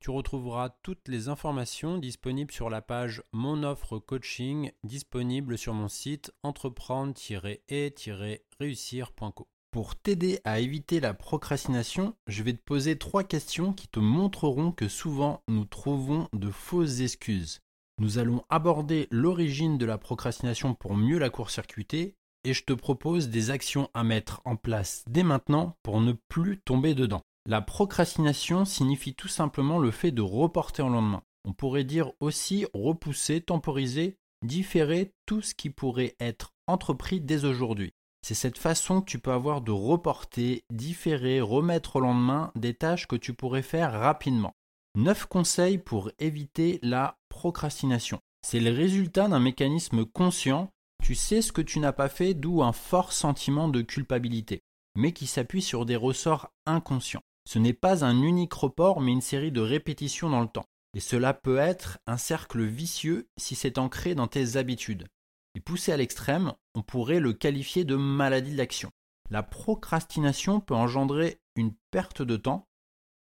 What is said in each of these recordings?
Tu retrouveras toutes les informations disponibles sur la page Mon offre coaching disponible sur mon site entreprendre-et-réussir.co. Pour t'aider à éviter la procrastination, je vais te poser trois questions qui te montreront que souvent nous trouvons de fausses excuses. Nous allons aborder l'origine de la procrastination pour mieux la court-circuiter et je te propose des actions à mettre en place dès maintenant pour ne plus tomber dedans. La procrastination signifie tout simplement le fait de reporter au lendemain. On pourrait dire aussi repousser, temporiser, différer tout ce qui pourrait être entrepris dès aujourd'hui. C'est cette façon que tu peux avoir de reporter, différer, remettre au lendemain des tâches que tu pourrais faire rapidement. 9 conseils pour éviter la procrastination. C'est le résultat d'un mécanisme conscient. Tu sais ce que tu n'as pas fait, d'où un fort sentiment de culpabilité, mais qui s'appuie sur des ressorts inconscients. Ce n'est pas un unique report, mais une série de répétitions dans le temps. Et cela peut être un cercle vicieux si c'est ancré dans tes habitudes. Et poussé à l'extrême, on pourrait le qualifier de maladie de l'action. La procrastination peut engendrer une perte de temps,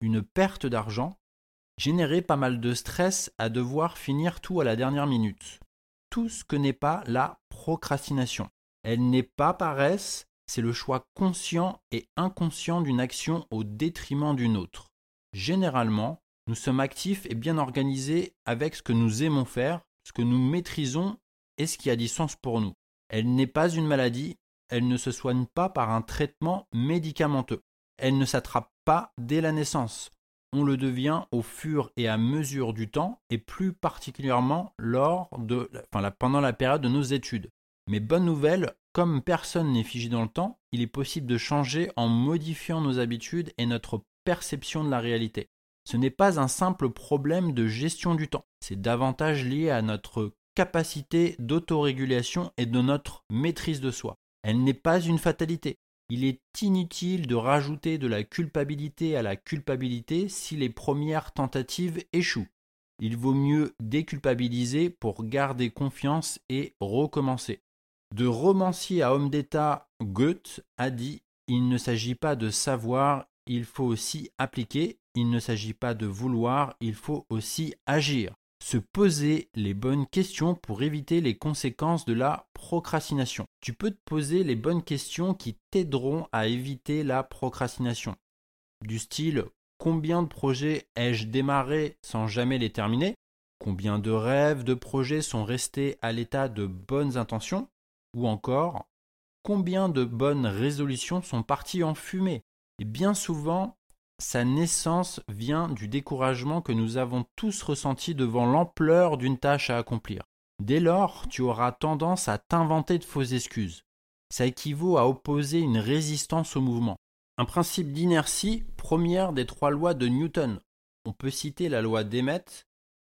une perte d'argent, générer pas mal de stress à devoir finir tout à la dernière minute. Tout ce que n'est pas la procrastination. Elle n'est pas paresse, c'est le choix conscient et inconscient d'une action au détriment d'une autre. Généralement, nous sommes actifs et bien organisés avec ce que nous aimons faire, ce que nous maîtrisons et ce qui a du sens pour nous. Elle n'est pas une maladie, elle ne se soigne pas par un traitement médicamenteux. Elle ne s'attrape pas dès la naissance. On le devient au fur et à mesure du temps et plus particulièrement lors de, pendant la période de nos études. Mais bonne nouvelle, comme personne n'est figé dans le temps, il est possible de changer en modifiant nos habitudes et notre perception de la réalité. Ce n'est pas un simple problème de gestion du temps, c'est davantage lié à notre capacité d'autorégulation et de notre maîtrise de soi. Elle n'est pas une fatalité. Il est inutile de rajouter de la culpabilité à la culpabilité si les premières tentatives échouent. Il vaut mieux déculpabiliser pour garder confiance et recommencer. De romancier à homme d'État, Goethe a dit Il ne s'agit pas de savoir, il faut aussi appliquer, il ne s'agit pas de vouloir, il faut aussi agir. Se poser les bonnes questions pour éviter les conséquences de la procrastination. Tu peux te poser les bonnes questions qui t'aideront à éviter la procrastination. Du style Combien de projets ai-je démarré sans jamais les terminer? Combien de rêves, de projets sont restés à l'état de bonnes intentions? Ou encore, combien de bonnes résolutions sont parties en fumée? Et bien souvent, sa naissance vient du découragement que nous avons tous ressenti devant l'ampleur d'une tâche à accomplir. Dès lors, tu auras tendance à t'inventer de fausses excuses. Ça équivaut à opposer une résistance au mouvement. Un principe d'inertie, première des trois lois de Newton. On peut citer la loi d'Emmet,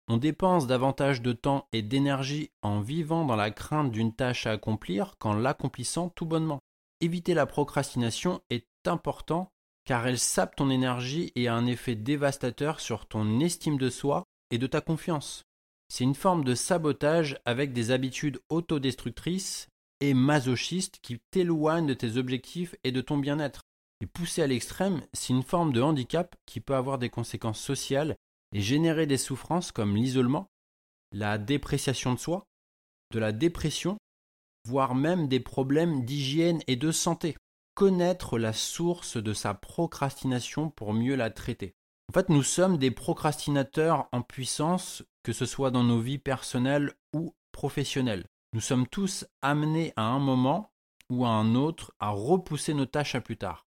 on dépense davantage de temps et d'énergie en vivant dans la crainte d'une tâche à accomplir qu'en l'accomplissant tout bonnement. Éviter la procrastination est important car elle sape ton énergie et a un effet dévastateur sur ton estime de soi et de ta confiance. C'est une forme de sabotage avec des habitudes autodestructrices et masochistes qui t'éloignent de tes objectifs et de ton bien-être. Et poussé à l'extrême, c'est une forme de handicap qui peut avoir des conséquences sociales et générer des souffrances comme l'isolement, la dépréciation de soi, de la dépression, voire même des problèmes d'hygiène et de santé. Connaître la source de sa procrastination pour mieux la traiter. En fait, nous sommes des procrastinateurs en puissance, que ce soit dans nos vies personnelles ou professionnelles. Nous sommes tous amenés à un moment ou à un autre à repousser nos tâches à plus tard.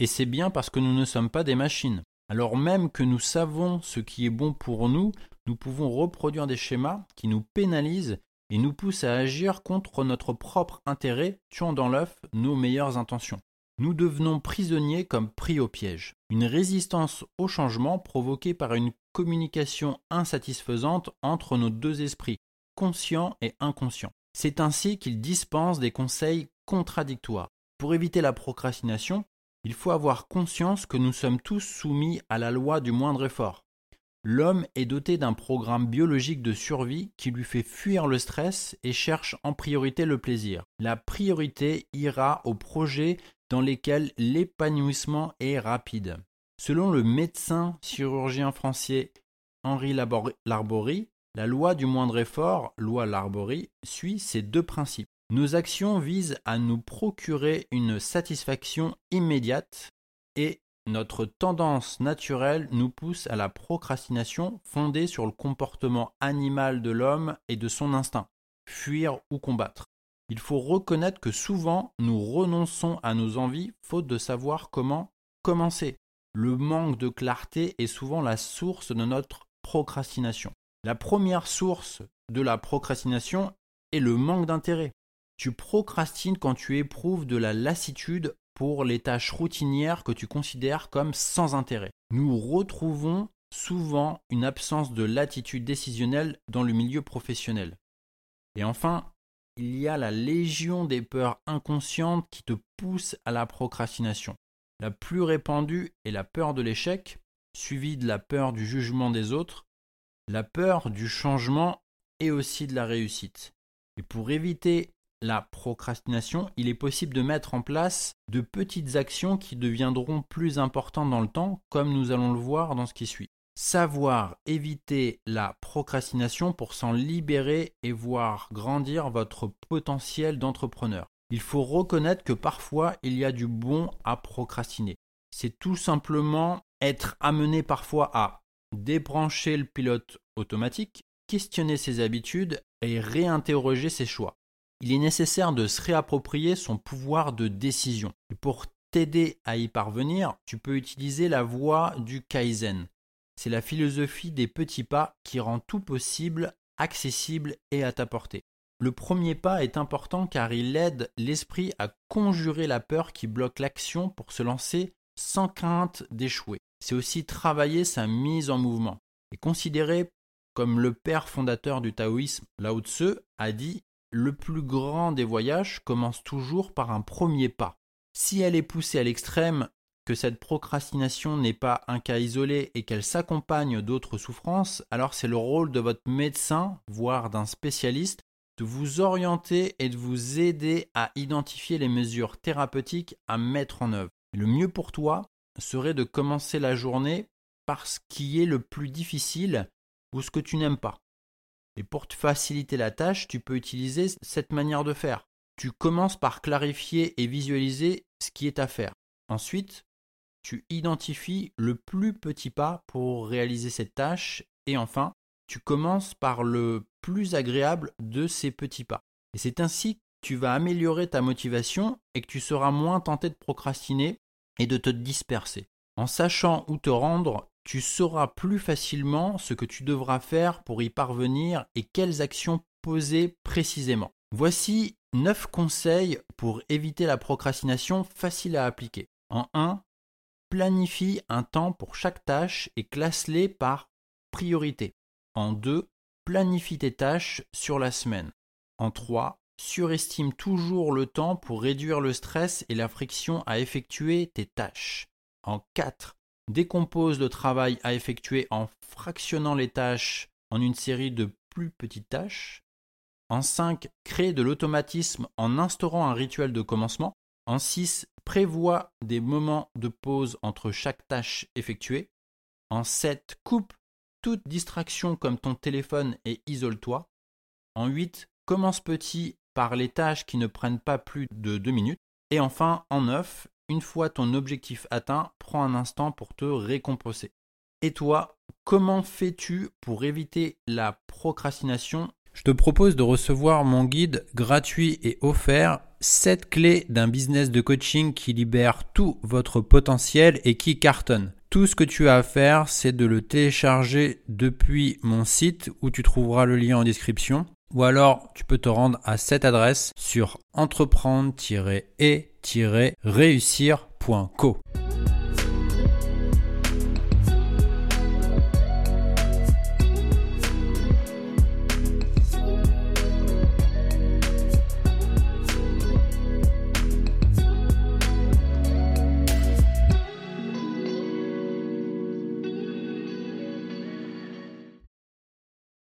Et c'est bien parce que nous ne sommes pas des machines. Alors même que nous savons ce qui est bon pour nous, nous pouvons reproduire des schémas qui nous pénalisent et nous poussent à agir contre notre propre intérêt, tuant dans l'œuf nos meilleures intentions. Nous devenons prisonniers comme pris au piège. Une résistance au changement provoquée par une communication insatisfaisante entre nos deux esprits, conscient et inconscient. C'est ainsi qu'il dispense des conseils contradictoires. Pour éviter la procrastination, il faut avoir conscience que nous sommes tous soumis à la loi du moindre effort. L'homme est doté d'un programme biologique de survie qui lui fait fuir le stress et cherche en priorité le plaisir. La priorité ira aux projets dans lesquels l'épanouissement est rapide. Selon le médecin chirurgien français Henri Larbory, la loi du moindre effort, loi Larbory, suit ces deux principes. Nos actions visent à nous procurer une satisfaction immédiate et notre tendance naturelle nous pousse à la procrastination fondée sur le comportement animal de l'homme et de son instinct, fuir ou combattre. Il faut reconnaître que souvent nous renonçons à nos envies faute de savoir comment commencer. Le manque de clarté est souvent la source de notre procrastination. La première source de la procrastination est le manque d'intérêt. Tu procrastines quand tu éprouves de la lassitude pour les tâches routinières que tu considères comme sans intérêt. Nous retrouvons souvent une absence de latitude décisionnelle dans le milieu professionnel. Et enfin, il y a la légion des peurs inconscientes qui te poussent à la procrastination. La plus répandue est la peur de l'échec, suivie de la peur du jugement des autres, la peur du changement et aussi de la réussite. Et pour éviter la procrastination, il est possible de mettre en place de petites actions qui deviendront plus importantes dans le temps, comme nous allons le voir dans ce qui suit. Savoir éviter la procrastination pour s'en libérer et voir grandir votre potentiel d'entrepreneur. Il faut reconnaître que parfois il y a du bon à procrastiner. C'est tout simplement être amené parfois à débrancher le pilote automatique, questionner ses habitudes et réinterroger ses choix. Il est nécessaire de se réapproprier son pouvoir de décision. Et pour t'aider à y parvenir, tu peux utiliser la voie du Kaizen. C'est la philosophie des petits pas qui rend tout possible, accessible et à ta portée. Le premier pas est important car il aide l'esprit à conjurer la peur qui bloque l'action pour se lancer sans crainte d'échouer c'est aussi travailler sa mise en mouvement. Et considéré comme le père fondateur du taoïsme, Lao Tse, a dit Le plus grand des voyages commence toujours par un premier pas. Si elle est poussée à l'extrême, que cette procrastination n'est pas un cas isolé et qu'elle s'accompagne d'autres souffrances, alors c'est le rôle de votre médecin, voire d'un spécialiste, de vous orienter et de vous aider à identifier les mesures thérapeutiques à mettre en œuvre. le mieux pour toi, serait de commencer la journée par ce qui est le plus difficile ou ce que tu n'aimes pas. Et pour te faciliter la tâche, tu peux utiliser cette manière de faire. Tu commences par clarifier et visualiser ce qui est à faire. Ensuite, tu identifies le plus petit pas pour réaliser cette tâche. Et enfin, tu commences par le plus agréable de ces petits pas. Et c'est ainsi que tu vas améliorer ta motivation et que tu seras moins tenté de procrastiner et de te disperser. En sachant où te rendre, tu sauras plus facilement ce que tu devras faire pour y parvenir et quelles actions poser précisément. Voici 9 conseils pour éviter la procrastination facile à appliquer. En 1, planifie un temps pour chaque tâche et classe-les par priorité. En 2, planifie tes tâches sur la semaine. En 3, surestime toujours le temps pour réduire le stress et la friction à effectuer tes tâches. En 4. Décompose le travail à effectuer en fractionnant les tâches en une série de plus petites tâches. En 5. Crée de l'automatisme en instaurant un rituel de commencement. En 6. Prévois des moments de pause entre chaque tâche effectuée. En 7. Coupe toute distraction comme ton téléphone et isole-toi. En 8. Commence petit par les tâches qui ne prennent pas plus de 2 minutes. Et enfin, en 9, une fois ton objectif atteint, prends un instant pour te récompenser. Et toi, comment fais-tu pour éviter la procrastination? Je te propose de recevoir mon guide gratuit et offert 7 clés d'un business de coaching qui libère tout votre potentiel et qui cartonne. Tout ce que tu as à faire, c'est de le télécharger depuis mon site où tu trouveras le lien en description. Ou alors, tu peux te rendre à cette adresse sur entreprendre-et-réussir.co.